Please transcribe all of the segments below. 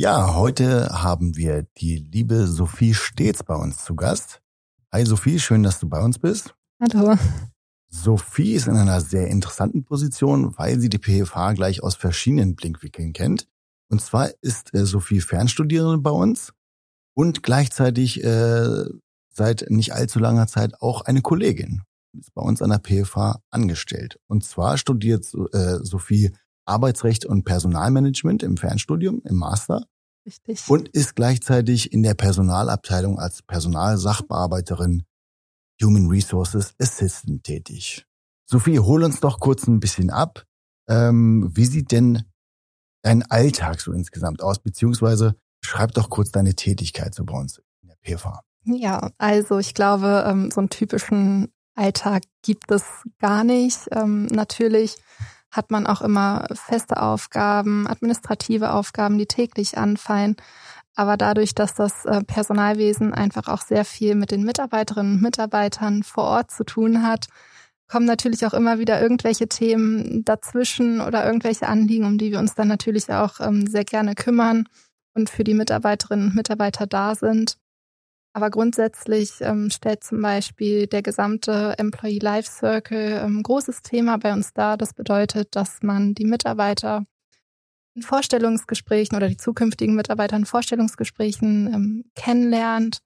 Ja, heute haben wir die liebe Sophie Stets bei uns zu Gast. Hi Sophie, schön, dass du bei uns bist. Hallo. Sophie ist in einer sehr interessanten Position, weil sie die PFH gleich aus verschiedenen Blickwinkeln kennt. Und zwar ist äh, Sophie Fernstudierende bei uns und gleichzeitig äh, seit nicht allzu langer Zeit auch eine Kollegin. Ist bei uns an der PFH angestellt. Und zwar studiert äh, Sophie Arbeitsrecht und Personalmanagement im Fernstudium, im Master. Richtig. Und ist gleichzeitig in der Personalabteilung als Personalsachbearbeiterin Human Resources Assistant tätig. Sophie, hol uns doch kurz ein bisschen ab. Ähm, wie sieht denn dein Alltag so insgesamt aus? Beziehungsweise schreib doch kurz deine Tätigkeit so bei uns in der PFA. Ja, also ich glaube, ähm, so einen typischen Alltag gibt es gar nicht. Ähm, natürlich hat man auch immer feste Aufgaben, administrative Aufgaben, die täglich anfallen. Aber dadurch, dass das äh, Personalwesen einfach auch sehr viel mit den Mitarbeiterinnen und Mitarbeitern vor Ort zu tun hat, kommen natürlich auch immer wieder irgendwelche Themen dazwischen oder irgendwelche Anliegen, um die wir uns dann natürlich auch ähm, sehr gerne kümmern und für die Mitarbeiterinnen und Mitarbeiter da sind. Aber grundsätzlich ähm, stellt zum Beispiel der gesamte Employee Life Circle ein ähm, großes Thema bei uns dar. Das bedeutet, dass man die Mitarbeiter in Vorstellungsgesprächen oder die zukünftigen Mitarbeiter in Vorstellungsgesprächen ähm, kennenlernt.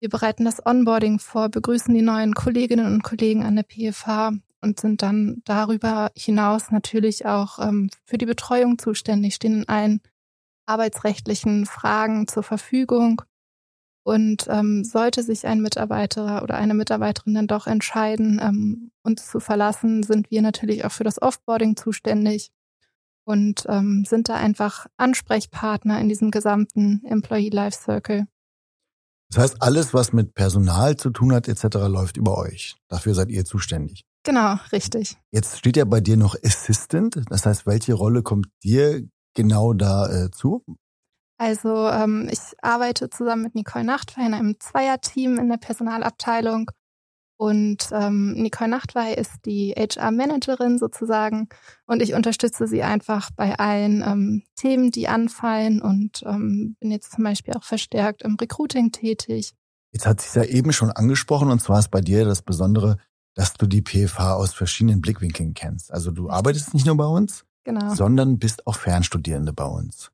Wir bereiten das Onboarding vor, begrüßen die neuen Kolleginnen und Kollegen an der PFH und sind dann darüber hinaus natürlich auch ähm, für die Betreuung zuständig, stehen in allen arbeitsrechtlichen Fragen zur Verfügung. Und ähm, sollte sich ein Mitarbeiter oder eine Mitarbeiterin dann doch entscheiden, ähm, uns zu verlassen, sind wir natürlich auch für das Offboarding zuständig und ähm, sind da einfach Ansprechpartner in diesem gesamten Employee Life Circle. Das heißt, alles, was mit Personal zu tun hat, etc., läuft über euch. Dafür seid ihr zuständig. Genau, richtig. Jetzt steht ja bei dir noch Assistant. Das heißt, welche Rolle kommt dir genau da äh, zu? Also ähm, ich arbeite zusammen mit Nicole Nachtwein in einem Zweierteam in der Personalabteilung und ähm, Nicole Nachtwey ist die HR-Managerin sozusagen und ich unterstütze sie einfach bei allen ähm, Themen, die anfallen und ähm, bin jetzt zum Beispiel auch verstärkt im Recruiting tätig. Jetzt hat sich ja eben schon angesprochen und zwar ist bei dir das Besondere, dass du die PFH aus verschiedenen Blickwinkeln kennst. Also du arbeitest nicht nur bei uns, genau. sondern bist auch Fernstudierende bei uns.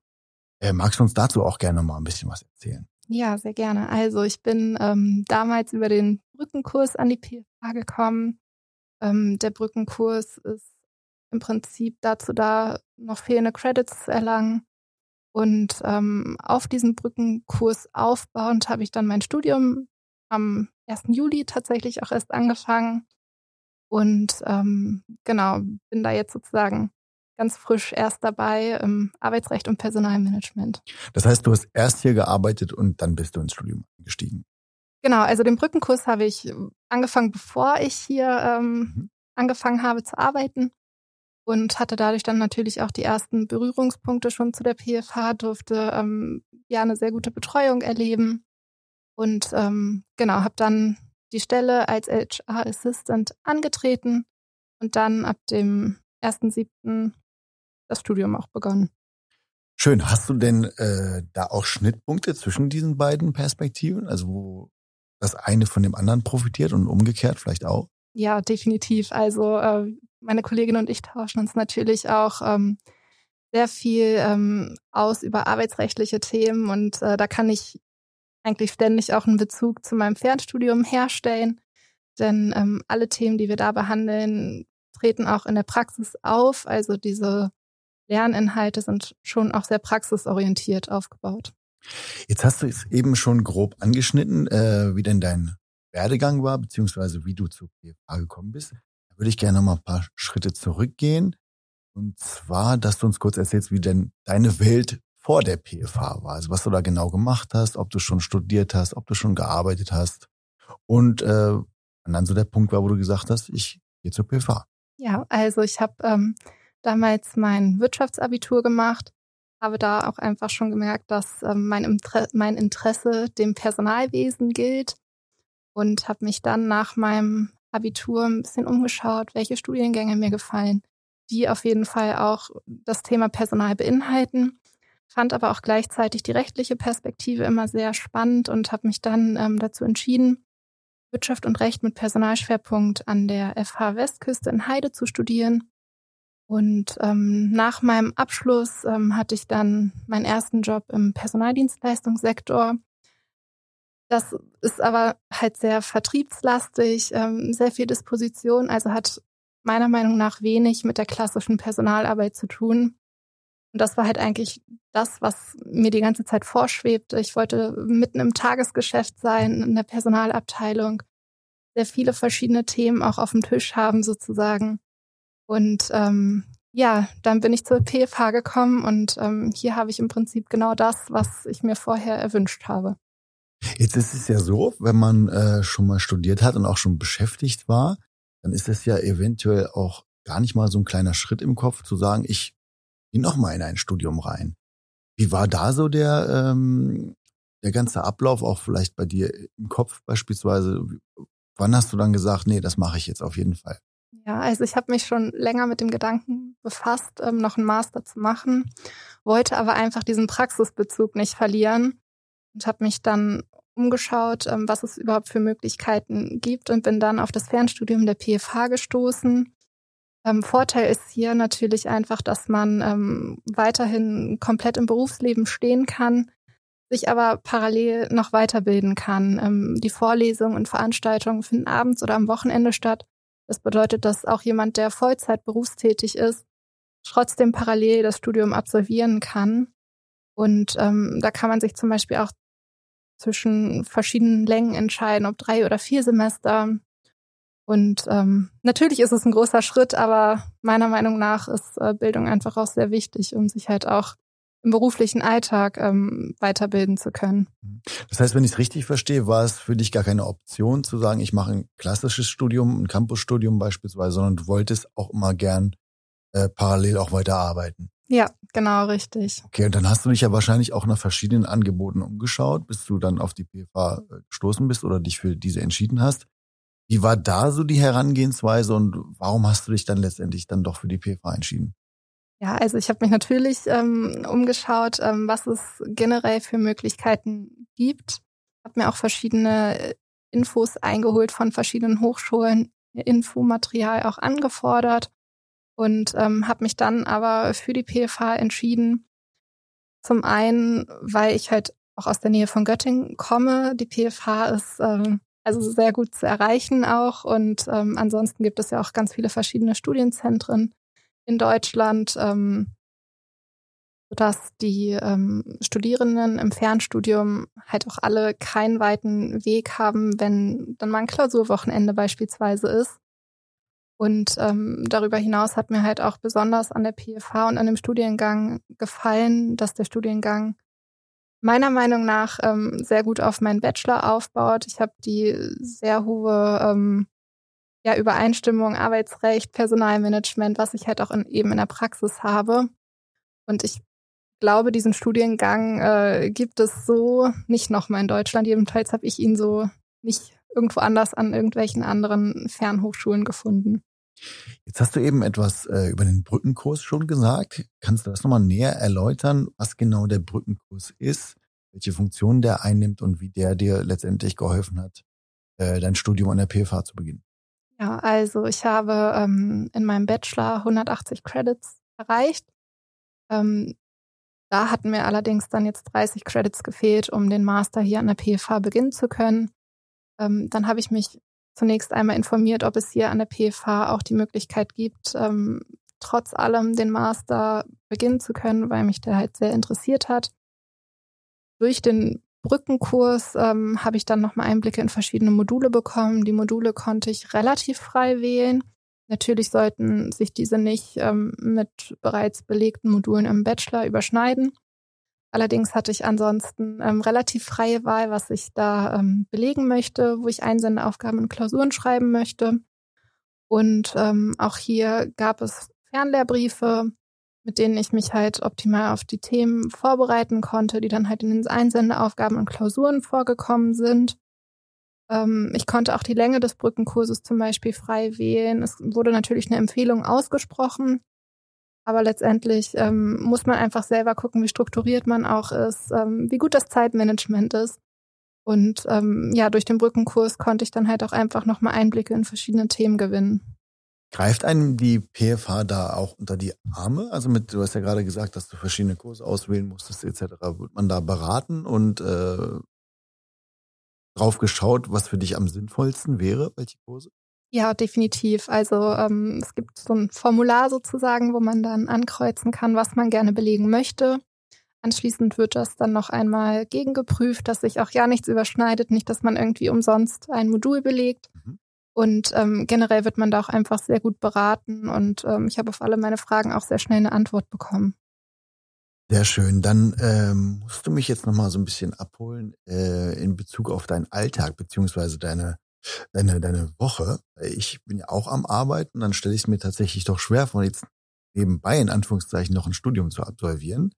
Äh, magst du uns dazu auch gerne mal ein bisschen was erzählen? Ja, sehr gerne. Also ich bin ähm, damals über den Brückenkurs an die PFA gekommen. Ähm, der Brückenkurs ist im Prinzip dazu da, noch fehlende Credits zu erlangen. Und ähm, auf diesem Brückenkurs aufbauend habe ich dann mein Studium am 1. Juli tatsächlich auch erst angefangen. Und ähm, genau, bin da jetzt sozusagen ganz frisch erst dabei im Arbeitsrecht und Personalmanagement. Das heißt, du hast erst hier gearbeitet und dann bist du ins Studium gestiegen. Genau, also den Brückenkurs habe ich angefangen, bevor ich hier ähm, mhm. angefangen habe zu arbeiten und hatte dadurch dann natürlich auch die ersten Berührungspunkte schon zu der PFH, durfte ähm, ja eine sehr gute Betreuung erleben und ähm, genau, habe dann die Stelle als HR Assistant angetreten und dann ab dem 1.7 das Studium auch begonnen. Schön. Hast du denn äh, da auch Schnittpunkte zwischen diesen beiden Perspektiven? Also wo das eine von dem anderen profitiert und umgekehrt vielleicht auch? Ja, definitiv. Also äh, meine Kollegin und ich tauschen uns natürlich auch ähm, sehr viel ähm, aus über arbeitsrechtliche Themen und äh, da kann ich eigentlich ständig auch einen Bezug zu meinem Fernstudium herstellen. Denn ähm, alle Themen, die wir da behandeln, treten auch in der Praxis auf. Also diese Lerninhalte sind schon auch sehr praxisorientiert aufgebaut. Jetzt hast du es eben schon grob angeschnitten, äh, wie denn dein Werdegang war, beziehungsweise wie du zur PFA gekommen bist. Da würde ich gerne noch mal ein paar Schritte zurückgehen. Und zwar, dass du uns kurz erzählst, wie denn deine Welt vor der PFA war. Also was du da genau gemacht hast, ob du schon studiert hast, ob du schon gearbeitet hast. Und äh, und dann so der Punkt war, wo du gesagt hast, ich gehe zur PFA. Ja, also ich habe ähm, damals mein Wirtschaftsabitur gemacht, habe da auch einfach schon gemerkt, dass ähm, mein, Inter mein Interesse dem Personalwesen gilt und habe mich dann nach meinem Abitur ein bisschen umgeschaut, welche Studiengänge mir gefallen, die auf jeden Fall auch das Thema Personal beinhalten. fand aber auch gleichzeitig die rechtliche Perspektive immer sehr spannend und habe mich dann ähm, dazu entschieden, Wirtschaft und Recht mit Personalschwerpunkt an der FH Westküste in Heide zu studieren. Und ähm, nach meinem Abschluss ähm, hatte ich dann meinen ersten Job im Personaldienstleistungssektor. Das ist aber halt sehr vertriebslastig, ähm, sehr viel Disposition, also hat meiner Meinung nach wenig mit der klassischen Personalarbeit zu tun. Und das war halt eigentlich das, was mir die ganze Zeit vorschwebte. Ich wollte mitten im Tagesgeschäft sein, in der Personalabteilung, sehr viele verschiedene Themen auch auf dem Tisch haben sozusagen. Und ähm, ja, dann bin ich zur PFH gekommen und ähm, hier habe ich im Prinzip genau das, was ich mir vorher erwünscht habe. Jetzt ist es ja so, wenn man äh, schon mal studiert hat und auch schon beschäftigt war, dann ist es ja eventuell auch gar nicht mal so ein kleiner Schritt im Kopf zu sagen, ich gehe noch mal in ein Studium rein. Wie war da so der, ähm, der ganze Ablauf, auch vielleicht bei dir im Kopf beispielsweise? Wann hast du dann gesagt, nee, das mache ich jetzt auf jeden Fall? Ja, also ich habe mich schon länger mit dem Gedanken befasst, ähm, noch einen Master zu machen, wollte aber einfach diesen Praxisbezug nicht verlieren und habe mich dann umgeschaut, ähm, was es überhaupt für Möglichkeiten gibt und bin dann auf das Fernstudium der PFH gestoßen ähm, Vorteil ist hier natürlich einfach, dass man ähm, weiterhin komplett im Berufsleben stehen kann, sich aber parallel noch weiterbilden kann. Ähm, die Vorlesungen und Veranstaltungen finden abends oder am Wochenende statt. Das bedeutet, dass auch jemand, der Vollzeit berufstätig ist, trotzdem parallel das Studium absolvieren kann. Und ähm, da kann man sich zum Beispiel auch zwischen verschiedenen Längen entscheiden, ob drei oder vier Semester. Und ähm, natürlich ist es ein großer Schritt, aber meiner Meinung nach ist äh, Bildung einfach auch sehr wichtig, um sich halt auch im beruflichen Alltag ähm, weiterbilden zu können. Das heißt, wenn ich es richtig verstehe, war es für dich gar keine Option zu sagen, ich mache ein klassisches Studium, ein Campusstudium beispielsweise, sondern du wolltest auch immer gern äh, parallel auch weiterarbeiten. Ja, genau, richtig. Okay, und dann hast du dich ja wahrscheinlich auch nach verschiedenen Angeboten umgeschaut, bis du dann auf die PFA äh, gestoßen bist oder dich für diese entschieden hast. Wie war da so die Herangehensweise und warum hast du dich dann letztendlich dann doch für die PFA entschieden? Ja, also ich habe mich natürlich ähm, umgeschaut, ähm, was es generell für Möglichkeiten gibt. Habe mir auch verschiedene äh, Infos eingeholt von verschiedenen Hochschulen, Infomaterial auch angefordert und ähm, habe mich dann aber für die PFA entschieden. Zum einen, weil ich halt auch aus der Nähe von Göttingen komme. Die PFA ist ähm, also sehr gut zu erreichen auch. Und ähm, ansonsten gibt es ja auch ganz viele verschiedene Studienzentren in Deutschland, ähm, sodass die ähm, Studierenden im Fernstudium halt auch alle keinen weiten Weg haben, wenn dann mal ein Klausurwochenende beispielsweise ist. Und ähm, darüber hinaus hat mir halt auch besonders an der PFH und an dem Studiengang gefallen, dass der Studiengang meiner Meinung nach ähm, sehr gut auf meinen Bachelor aufbaut. Ich habe die sehr hohe ähm, ja, Übereinstimmung, Arbeitsrecht, Personalmanagement, was ich halt auch in, eben in der Praxis habe. Und ich glaube, diesen Studiengang äh, gibt es so nicht nochmal in Deutschland. Jedenfalls habe ich ihn so nicht irgendwo anders an irgendwelchen anderen Fernhochschulen gefunden. Jetzt hast du eben etwas äh, über den Brückenkurs schon gesagt. Kannst du das nochmal näher erläutern, was genau der Brückenkurs ist, welche Funktion der einnimmt und wie der dir letztendlich geholfen hat, äh, dein Studium an der PFH zu beginnen? Ja, also ich habe ähm, in meinem Bachelor 180 Credits erreicht. Ähm, da hatten mir allerdings dann jetzt 30 Credits gefehlt, um den Master hier an der PFH beginnen zu können. Ähm, dann habe ich mich zunächst einmal informiert, ob es hier an der PFH auch die Möglichkeit gibt, ähm, trotz allem den Master beginnen zu können, weil mich der halt sehr interessiert hat. Durch den Brückenkurs ähm, habe ich dann nochmal Einblicke in verschiedene Module bekommen. Die Module konnte ich relativ frei wählen. Natürlich sollten sich diese nicht ähm, mit bereits belegten Modulen im Bachelor überschneiden. Allerdings hatte ich ansonsten ähm, relativ freie Wahl, was ich da ähm, belegen möchte, wo ich Einsendeaufgaben und Klausuren schreiben möchte. Und ähm, auch hier gab es Fernlehrbriefe, mit denen ich mich halt optimal auf die Themen vorbereiten konnte, die dann halt in den Einsendeaufgaben und Klausuren vorgekommen sind. Ähm, ich konnte auch die Länge des Brückenkurses zum Beispiel frei wählen. Es wurde natürlich eine Empfehlung ausgesprochen, Aber letztendlich ähm, muss man einfach selber gucken, wie strukturiert man auch ist, ähm, wie gut das Zeitmanagement ist. Und ähm, ja, durch den Brückenkurs konnte ich dann halt auch einfach nochmal Einblicke in verschiedene Themen gewinnen. Greift einem die PFH da auch unter die Arme? Also mit, du hast ja gerade gesagt, dass du verschiedene Kurse auswählen musstest, etc. Wird man da beraten und äh, drauf geschaut, was für dich am sinnvollsten wäre, welche Kurse? Ja, definitiv. Also ähm, es gibt so ein Formular sozusagen, wo man dann ankreuzen kann, was man gerne belegen möchte. Anschließend wird das dann noch einmal gegengeprüft, dass sich auch ja nichts überschneidet, nicht, dass man irgendwie umsonst ein Modul belegt. Mhm. Und ähm, generell wird man da auch einfach sehr gut beraten und ähm, ich habe auf alle meine Fragen auch sehr schnell eine Antwort bekommen. Sehr schön. Dann ähm, musst du mich jetzt nochmal so ein bisschen abholen äh, in Bezug auf deinen Alltag beziehungsweise deine deine deine Woche. Ich bin ja auch am Arbeiten, dann stelle ich es mir tatsächlich doch schwer vor, jetzt nebenbei in Anführungszeichen noch ein Studium zu absolvieren.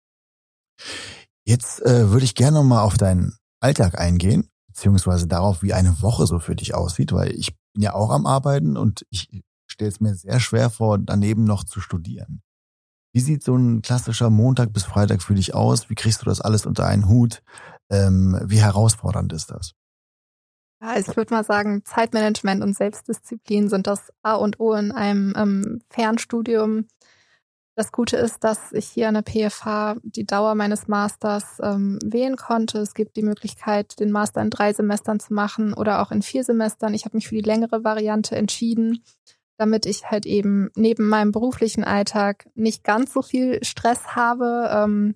Jetzt äh, würde ich gerne mal auf deinen Alltag eingehen, beziehungsweise darauf, wie eine Woche so für dich aussieht, weil ich bin ja auch am Arbeiten und ich stelle es mir sehr schwer vor, daneben noch zu studieren. Wie sieht so ein klassischer Montag bis Freitag für dich aus? Wie kriegst du das alles unter einen Hut? Ähm, wie herausfordernd ist das? Ja, also ich würde mal sagen, Zeitmanagement und Selbstdisziplin sind das A und O in einem ähm, Fernstudium. Das Gute ist, dass ich hier an der PFH die Dauer meines Masters ähm, wählen konnte. Es gibt die Möglichkeit, den Master in drei Semestern zu machen oder auch in vier Semestern. Ich habe mich für die längere Variante entschieden, damit ich halt eben neben meinem beruflichen Alltag nicht ganz so viel Stress habe. Ähm,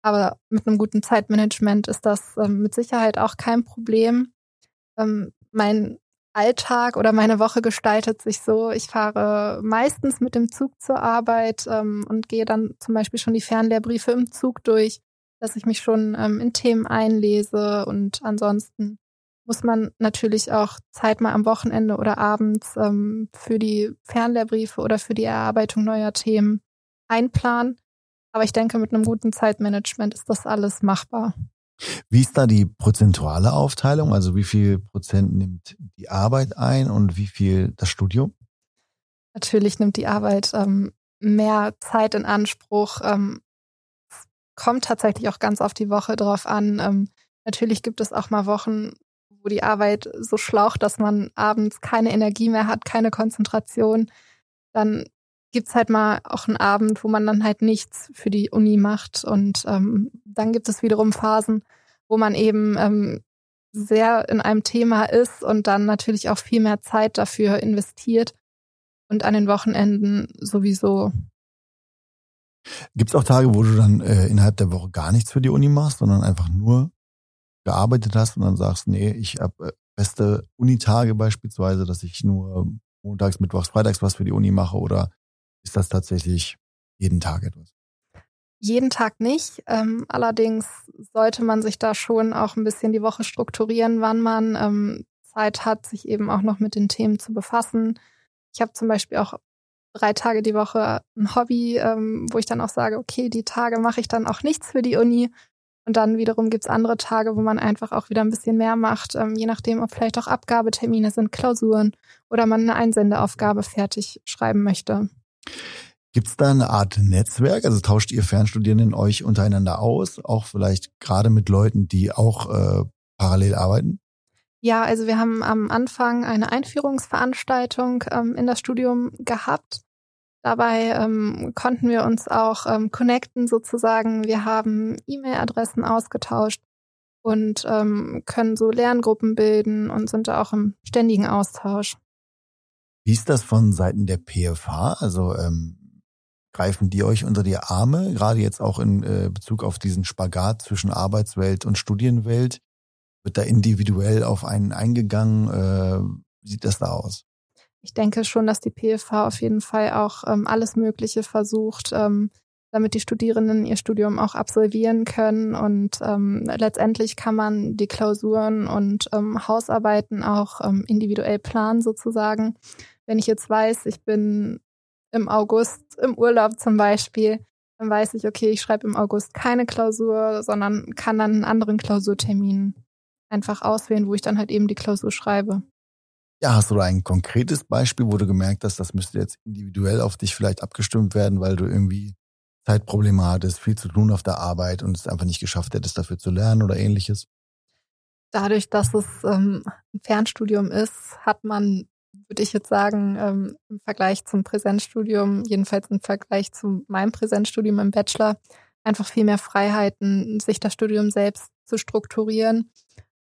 aber mit einem guten Zeitmanagement ist das ähm, mit Sicherheit auch kein Problem. Ähm, mein Alltag oder meine Woche gestaltet sich so. Ich fahre meistens mit dem Zug zur Arbeit ähm, und gehe dann zum Beispiel schon die Fernlehrbriefe im Zug durch, dass ich mich schon ähm, in Themen einlese und ansonsten muss man natürlich auch Zeit mal am Wochenende oder abends ähm, für die Fernlehrbriefe oder für die Erarbeitung neuer Themen einplanen. Aber ich denke, mit einem guten Zeitmanagement ist das alles machbar. Wie ist da die prozentuale Aufteilung? Also wie viel Prozent nimmt die Arbeit ein und wie viel das Studium? Natürlich nimmt die Arbeit ähm, mehr Zeit in Anspruch. Ähm, kommt tatsächlich auch ganz auf die Woche drauf an. Ähm, natürlich gibt es auch mal Wochen, wo die Arbeit so schlaucht, dass man abends keine Energie mehr hat, keine Konzentration. Dann gibt's halt mal auch einen Abend, wo man dann halt nichts für die Uni macht. Und ähm, dann gibt es wiederum Phasen, wo man eben ähm, sehr in einem Thema ist und dann natürlich auch viel mehr Zeit dafür investiert. Und an den Wochenenden sowieso. Gibt's auch Tage, wo du dann äh, innerhalb der Woche gar nichts für die Uni machst, sondern einfach nur gearbeitet hast und dann sagst, nee, ich habe äh, beste Unitage beispielsweise, dass ich nur montags, mittwochs, freitags was für die Uni mache oder ist das tatsächlich jeden Tag etwas? Jeden Tag nicht. Ähm, allerdings sollte man sich da schon auch ein bisschen die Woche strukturieren, wann man ähm, Zeit hat, sich eben auch noch mit den Themen zu befassen. Ich habe zum Beispiel auch drei Tage die Woche ein Hobby, ähm, wo ich dann auch sage, okay, die Tage mache ich dann auch nichts für die Uni. Und dann wiederum gibt's andere Tage, wo man einfach auch wieder ein bisschen mehr macht, ähm, je nachdem, ob vielleicht auch Abgabetermine sind, Klausuren oder man eine Einsendeaufgabe fertig schreiben möchte. Gibt es da eine Art Netzwerk? Also tauscht ihr Fernstudierenden euch untereinander aus, auch vielleicht gerade mit Leuten, die auch äh, parallel arbeiten? Ja, also wir haben am Anfang eine Einführungsveranstaltung ähm, in das Studium gehabt. Dabei ähm, konnten wir uns auch ähm, connecten sozusagen. Wir haben E-Mail-Adressen ausgetauscht und ähm, können so Lerngruppen bilden und sind da auch im ständigen Austausch. Wie ist das von Seiten der PFH? Also ähm, greifen die euch unter die Arme, gerade jetzt auch in äh, Bezug auf diesen Spagat zwischen Arbeitswelt und Studienwelt? Wird da individuell auf einen eingegangen? Äh, wie sieht das da aus? Ich denke schon, dass die PFH auf jeden Fall auch ähm, alles Mögliche versucht, ähm, damit die Studierenden ihr Studium auch absolvieren können. Und ähm, letztendlich kann man die Klausuren und ähm, Hausarbeiten auch ähm, individuell planen sozusagen. Wenn ich jetzt weiß, ich bin im August im Urlaub zum Beispiel, dann weiß ich, okay, ich schreibe im August keine Klausur, sondern kann dann einen anderen Klausurtermin einfach auswählen, wo ich dann halt eben die Klausur schreibe. Ja, hast du ein konkretes Beispiel, wo du gemerkt hast, das müsste jetzt individuell auf dich vielleicht abgestimmt werden, weil du irgendwie Zeitprobleme hattest, viel zu tun auf der Arbeit und es einfach nicht geschafft hättest, dafür zu lernen oder ähnliches? Dadurch, dass es ähm, ein Fernstudium ist, hat man, würde ich jetzt sagen, ähm, im Vergleich zum Präsenzstudium, jedenfalls im Vergleich zu meinem Präsenzstudium im Bachelor, einfach viel mehr Freiheiten, sich das Studium selbst zu strukturieren.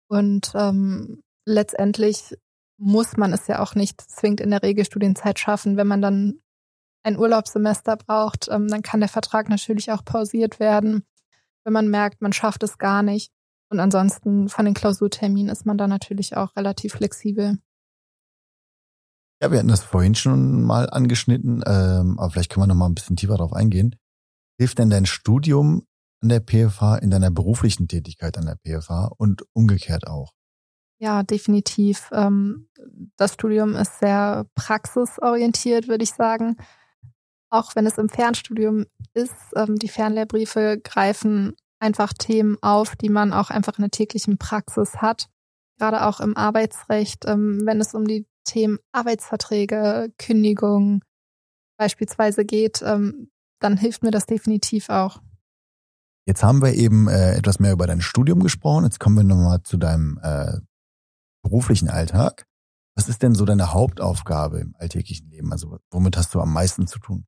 Und ähm, letztendlich muss man es ja auch nicht zwingend in der Regelstudienzeit schaffen. Wenn man dann ein Urlaubssemester braucht, ähm, dann kann der Vertrag natürlich auch pausiert werden, wenn man merkt, man schafft es gar nicht. Und ansonsten von den Klausurterminen ist man da natürlich auch relativ flexibel. Ja, wir hatten das vorhin schon mal angeschnitten, ähm, aber vielleicht können wir noch mal ein bisschen tiefer darauf eingehen. Hilft denn dein Studium an der PFH in deiner beruflichen Tätigkeit an der PFH und umgekehrt auch? Ja, definitiv. Ähm, das Studium ist sehr praxisorientiert, würde ich sagen. Auch wenn es im Fernstudium ist, ähm, die Fernlehrbriefe greifen einfach Themen auf, die man auch einfach in der täglichen Praxis hat. Gerade auch im Arbeitsrecht, ähm, wenn es um die Themen Arbeitsverträge, Kündigung beispielsweise geht, ähm, dann hilft mir das definitiv auch. Jetzt haben wir eben äh, etwas mehr über dein Studium gesprochen. Jetzt kommen wir nochmal zu deinem äh, beruflichen Alltag. Was ist denn so deine Hauptaufgabe im alltäglichen Leben? Also womit hast du am meisten zu tun?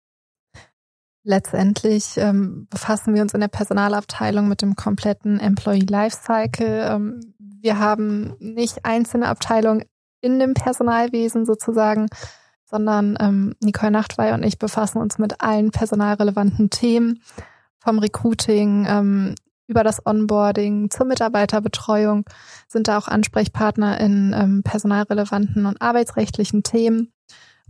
Letztendlich ähm, befassen wir uns in der Personalabteilung mit dem kompletten Employee Lifecycle. Ähm, wir haben nicht einzelne Abteilungen in dem Personalwesen sozusagen, sondern ähm, Nicole Nachtwey und ich befassen uns mit allen personalrelevanten Themen, vom Recruiting ähm, über das Onboarding zur Mitarbeiterbetreuung, sind da auch Ansprechpartner in ähm, personalrelevanten und arbeitsrechtlichen Themen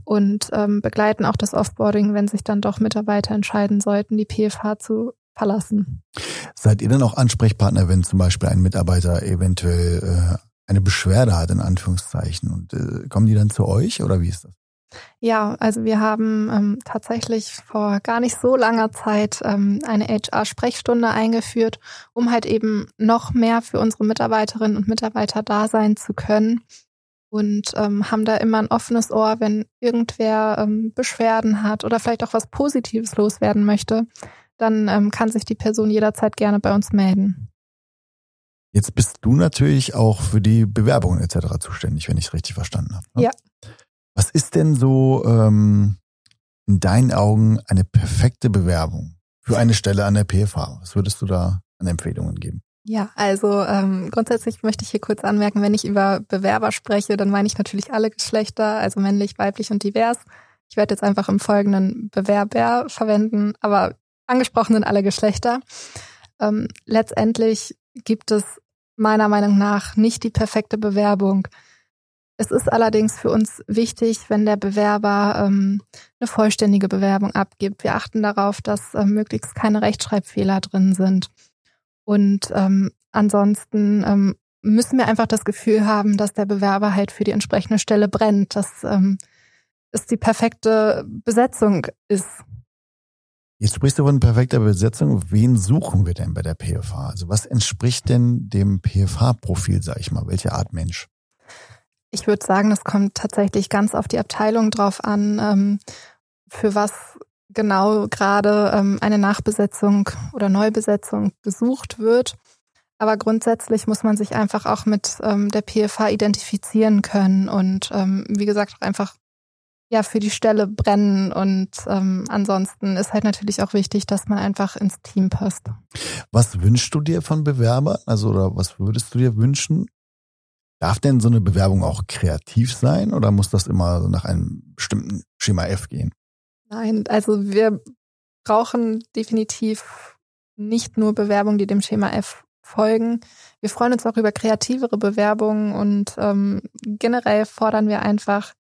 und ähm, begleiten auch das Offboarding, wenn sich dann doch Mitarbeiter entscheiden sollten, die PFH zu verlassen. Seid ihr dann auch Ansprechpartner, wenn zum Beispiel ein Mitarbeiter eventuell äh, eine Beschwerde hat, in Anführungszeichen? Und äh, kommen die dann zu euch oder wie ist das? Ja, also wir haben ähm, tatsächlich vor gar nicht so langer Zeit ähm, eine HR-Sprechstunde eingeführt, um halt eben noch mehr für unsere Mitarbeiterinnen und Mitarbeiter da sein zu können und ähm, haben da immer ein offenes Ohr, wenn irgendwer ähm, Beschwerden hat oder vielleicht auch was Positives loswerden möchte, dann ähm, kann sich die Person jederzeit gerne bei uns melden. Jetzt bist du natürlich auch für die Bewerbungen etc. zuständig, wenn ich es richtig verstanden habe. Ne? Ja. Was ist denn so ähm, in deinen Augen eine perfekte Bewerbung für eine Stelle an der PFH? Was würdest du da an Empfehlungen geben? Ja, also ähm, grundsätzlich möchte ich hier kurz anmerken, wenn ich über Bewerber spreche, dann meine ich natürlich alle Geschlechter, also männlich, weiblich und divers. Ich werde jetzt einfach im Folgenden Bewerber verwenden, aber angesprochen sind alle Geschlechter. Ähm, letztendlich gibt es meiner Meinung nach nicht die perfekte Bewerbung. Es ist allerdings für uns wichtig, wenn der Bewerber ähm, eine vollständige Bewerbung abgibt. Wir achten darauf, dass äh, möglichst keine Rechtschreibfehler drin sind. Und ähm, ansonsten ähm, müssen wir einfach das Gefühl haben, dass der Bewerber halt für die entsprechende Stelle brennt, dass ähm, es die perfekte Besetzung ist. Jetzt sprichst du von perfekter Besetzung. Wen suchen wir denn bei der PFH? Also was entspricht denn dem PFH-Profil, sag ich mal? Welche Art Mensch? Ich würde sagen, das kommt tatsächlich ganz auf die Abteilung drauf an, ähm, für was genau gerade ähm, eine Nachbesetzung oder Neubesetzung gesucht wird. Aber grundsätzlich muss man sich einfach auch mit ähm, der PFH identifizieren können und wie gesagt auch einfach ja für die Stelle brennen und ähm, ansonsten ist halt natürlich auch wichtig, dass man einfach ins Team passt. Was wünschst du dir von Bewerbern? Also oder was würdest du dir wünschen? Darf denn so eine Bewerbung auch kreativ sein oder muss das immer nach einem bestimmten Schema F gehen? Nein, also wir brauchen definitiv nicht nur Bewerbungen, die dem Schema F folgen. Wir freuen uns auch über kreativere Bewerbungen und ähm, generell fordern wir einfach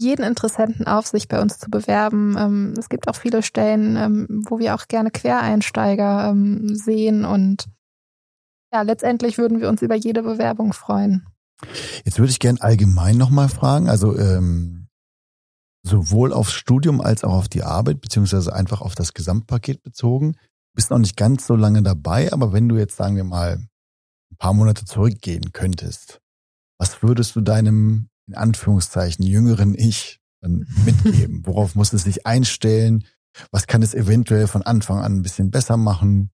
jeden Interessenten auf, sich bei uns zu bewerben. Ähm, es gibt auch viele Stellen, ähm, wo wir auch gerne Quereinsteiger ähm, sehen und ja, letztendlich würden wir uns über jede Bewerbung freuen. Jetzt würde ich gern allgemein nochmal fragen, also ähm, sowohl aufs Studium als auch auf die Arbeit, beziehungsweise einfach auf das Gesamtpaket bezogen. Bist noch nicht ganz so lange dabei, aber wenn du jetzt, sagen wir mal, ein paar Monate zurückgehen könntest, was würdest du deinem in Anführungszeichen jüngeren Ich dann mitgeben? Worauf muss es sich einstellen? Was kann es eventuell von Anfang an ein bisschen besser machen?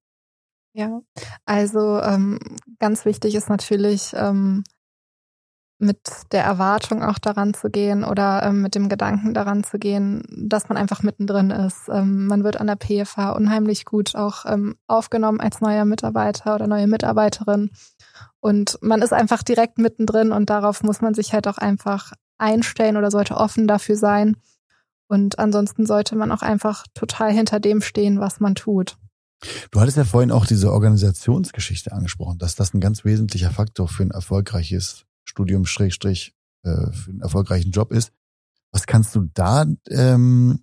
Ja, also ähm, ganz wichtig ist natürlich, ähm, mit der Erwartung auch daran zu gehen oder ähm, mit dem Gedanken daran zu gehen, dass man einfach mittendrin ist. Ähm, man wird an der PFH unheimlich gut auch ähm, aufgenommen als neuer Mitarbeiter oder neue Mitarbeiterin. Und man ist einfach direkt mittendrin und darauf muss man sich halt auch einfach einstellen oder sollte offen dafür sein. Und ansonsten sollte man auch einfach total hinter dem stehen, was man tut. Du hattest ja vorhin auch diese Organisationsgeschichte angesprochen, dass das ein ganz wesentlicher Faktor für ein erfolgreiches Studium Schrägstrich äh, für einen erfolgreichen Job ist. Was kannst du da ähm,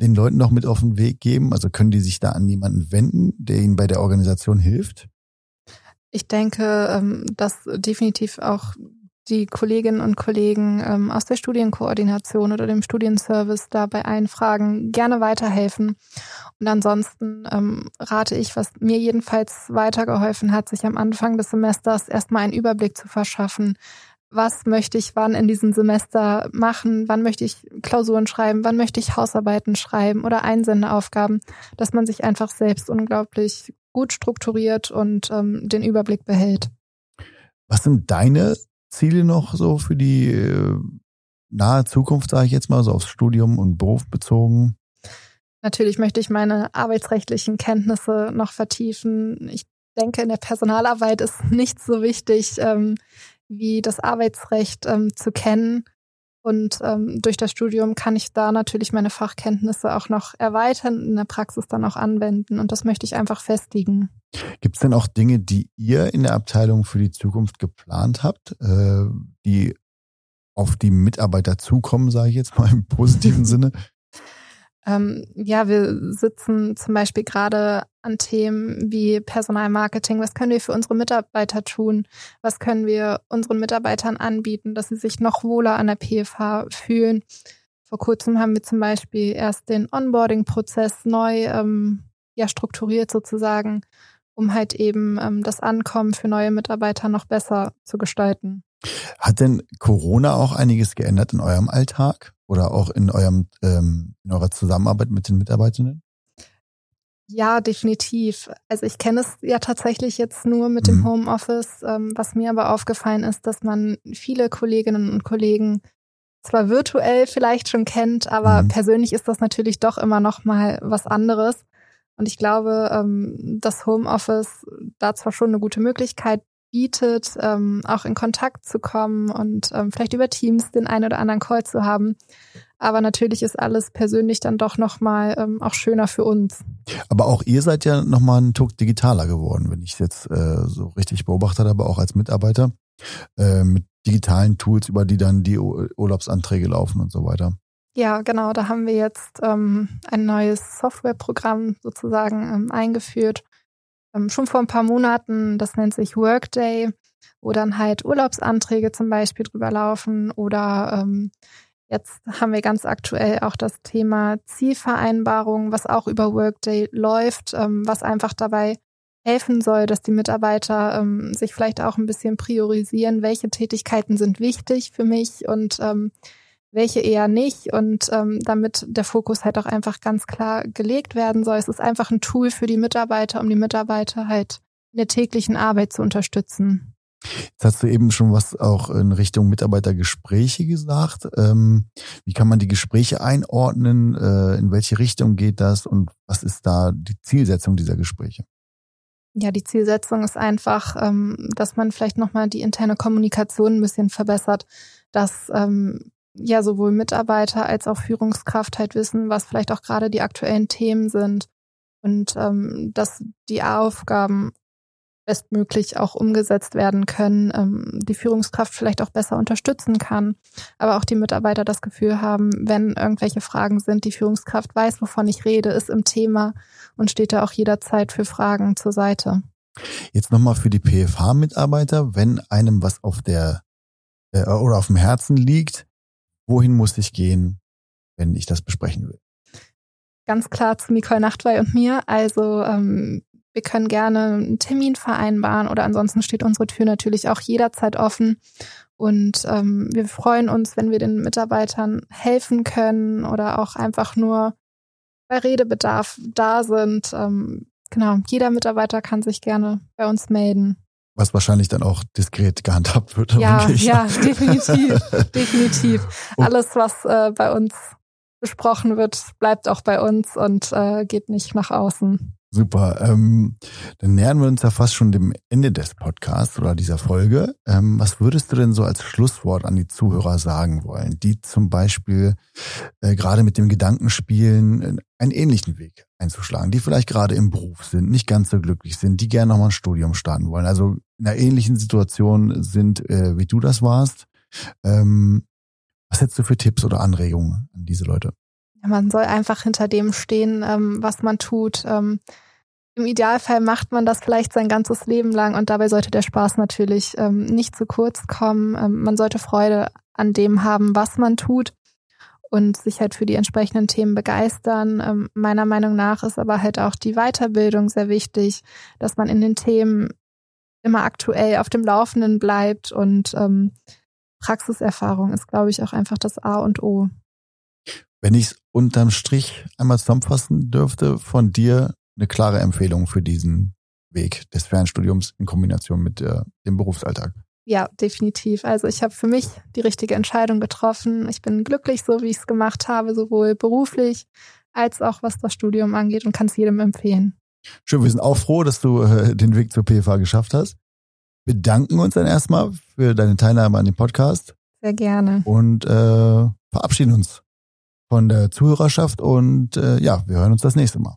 den Leuten noch mit auf den Weg geben? Also können die sich da an jemanden wenden, der ihnen bei der Organisation hilft? Ich denke, ähm, dass definitiv auch die Kolleginnen und Kollegen ähm, aus der Studienkoordination oder dem Studienservice da bei allen Fragen gerne weiterhelfen. Und ansonsten ähm, rate ich, was mir jedenfalls weitergeholfen hat, sich am Anfang des Semesters erstmal einen Überblick zu verschaffen. Was möchte ich wann in diesem Semester machen? Wann möchte ich Klausuren schreiben? Wann möchte ich Hausarbeiten schreiben oder Einsendeaufgaben? Dass man sich einfach selbst unglaublich gut strukturiert und ähm, den Überblick behält. Was sind deine Ziele noch so für die äh, nahe Zukunft, sage ich jetzt mal, so aufs Studium und Beruf bezogen? Natürlich möchte ich meine arbeitsrechtlichen Kenntnisse noch vertiefen. Ich denke, in der Personalarbeit ist nichts so wichtig, ähm, wie das Arbeitsrecht ähm, zu kennen. Und ähm, durch das Studium kann ich da natürlich meine Fachkenntnisse auch noch erweitern, in der Praxis dann auch anwenden. Und das möchte ich einfach festigen. Gibt es denn auch Dinge, die ihr in der Abteilung für die Zukunft geplant habt, äh, die auf die Mitarbeiter zukommen, sage ich jetzt mal im positiven Sinne? Ähm, ja, wir sitzen zum Beispiel gerade an Themen wie Personalmarketing. Was können wir für unsere Mitarbeiter tun? Was können wir unseren Mitarbeitern anbieten, dass sie sich noch wohler an der PFH fühlen? Vor kurzem haben wir zum Beispiel erst den Onboarding-Prozess neu ähm, ja, strukturiert sozusagen, um halt eben ähm, das Ankommen für neue Mitarbeiter noch besser zu gestalten. Hat denn Corona auch einiges geändert in eurem Alltag oder auch in eurem ähm, in eurer Zusammenarbeit mit den Mitarbeitenden? Ja, definitiv. Also ich kenne es ja tatsächlich jetzt nur mit dem mhm. Homeoffice. Ähm, was mir aber aufgefallen ist, dass man viele Kolleginnen und Kollegen zwar virtuell vielleicht schon kennt, aber mhm. persönlich ist das natürlich doch immer noch mal was anderes. Und ich glaube, ähm, das Homeoffice da zwar schon eine gute Möglichkeit bietet, ähm, auch in Kontakt zu kommen und ähm, vielleicht über Teams den einen oder anderen Call zu haben. Aber natürlich ist alles persönlich dann doch nochmal ähm, auch schöner für uns. Aber auch ihr seid ja nochmal ein Tuck digitaler geworden, wenn ich es jetzt äh, so richtig beobachtet habe, auch als Mitarbeiter, äh, mit digitalen Tools, über die dann die Urlaubsanträge laufen und so weiter. Ja, genau. Da haben wir jetzt ähm, ein neues Softwareprogramm sozusagen ähm, eingeführt, schon vor ein paar Monaten, das nennt sich Workday, wo dann halt Urlaubsanträge zum Beispiel drüber laufen oder ähm, jetzt haben wir ganz aktuell auch das Thema Zielvereinbarung, was auch über Workday läuft, ähm, was einfach dabei helfen soll, dass die Mitarbeiter ähm, sich vielleicht auch ein bisschen priorisieren, welche Tätigkeiten sind wichtig für mich und ähm, welche eher nicht und ähm, damit der Fokus halt auch einfach ganz klar gelegt werden soll. Es ist einfach ein Tool für die Mitarbeiter, um die Mitarbeiter halt in der täglichen Arbeit zu unterstützen. Jetzt hast du eben schon was auch in Richtung Mitarbeitergespräche gesagt. Ähm, wie kann man die Gespräche einordnen? Äh, in welche Richtung geht das und was ist da die Zielsetzung dieser Gespräche? Ja, die Zielsetzung ist einfach, ähm, dass man vielleicht nochmal die interne Kommunikation ein bisschen verbessert, dass ähm, ja sowohl Mitarbeiter als auch Führungskraft halt wissen, was vielleicht auch gerade die aktuellen Themen sind und ähm, dass die Aufgaben bestmöglich auch umgesetzt werden können, ähm, die Führungskraft vielleicht auch besser unterstützen kann, aber auch die Mitarbeiter das Gefühl haben, wenn irgendwelche Fragen sind, die Führungskraft weiß, wovon ich rede, ist im Thema und steht da auch jederzeit für Fragen zur Seite. Jetzt nochmal für die PFH-Mitarbeiter, wenn einem was auf der äh, oder auf dem Herzen liegt, wohin muss ich gehen, wenn ich das besprechen will? Ganz klar zu Nicole Nachtwey und mir. Also ähm, wir können gerne einen Termin vereinbaren oder ansonsten steht unsere Tür natürlich auch jederzeit offen. Und ähm, wir freuen uns, wenn wir den Mitarbeitern helfen können oder auch einfach nur bei Redebedarf da sind. Ähm, genau, jeder Mitarbeiter kann sich gerne bei uns melden. Was wahrscheinlich dann auch diskret gehandhabt wird. Ja, ja, definitiv, definitiv. Alles, was äh, bei uns besprochen wird, bleibt auch bei uns und äh, geht nicht nach außen. Super. Ähm, dann nähern wir uns ja fast schon dem Ende des Podcasts oder dieser Folge. Ähm, was würdest du denn so als Schlusswort an die Zuhörer sagen wollen, die zum Beispiel äh, gerade mit dem Gedanken spielen, einen ähnlichen Weg einzuschlagen, die vielleicht gerade im Beruf sind, nicht ganz so glücklich sind, die gerne nochmal ein Studium starten wollen, also in einer ähnlichen Situation sind, äh, wie du das warst. Ähm, was hättest du für Tipps oder Anregungen an diese Leute? man soll einfach hinter dem stehen, ähm, was man tut. Ähm, Im Idealfall macht man das vielleicht sein ganzes Leben lang und dabei sollte der Spaß natürlich ähm, nicht zu kurz kommen. Ähm, man sollte Freude an dem haben, was man tut und sich halt für die entsprechenden Themen begeistern. Ähm, meiner Meinung nach ist aber halt auch die Weiterbildung sehr wichtig, dass man in den Themen immer aktuell auf dem Laufenden bleibt und ähm, Praxiserfahrung ist, glaube ich, auch einfach das A und O. Wenn ich es unterm Strich einmal zusammenfassen dürfte, von dir eine klare Empfehlung für diesen Weg des Fernstudiums in Kombination mit äh, dem Berufsalltag. Ja, definitiv. Also ich habe für mich die richtige Entscheidung getroffen. Ich bin glücklich, so wie ich es gemacht habe, sowohl beruflich als auch was das Studium angeht und kann es jedem empfehlen. Schön, wir sind auch froh, dass du äh, den Weg zur PFA geschafft hast. Bedanken uns dann erstmal für deine Teilnahme an dem Podcast. Sehr gerne. Und äh, verabschieden uns von der Zuhörerschaft und äh, ja, wir hören uns das nächste Mal.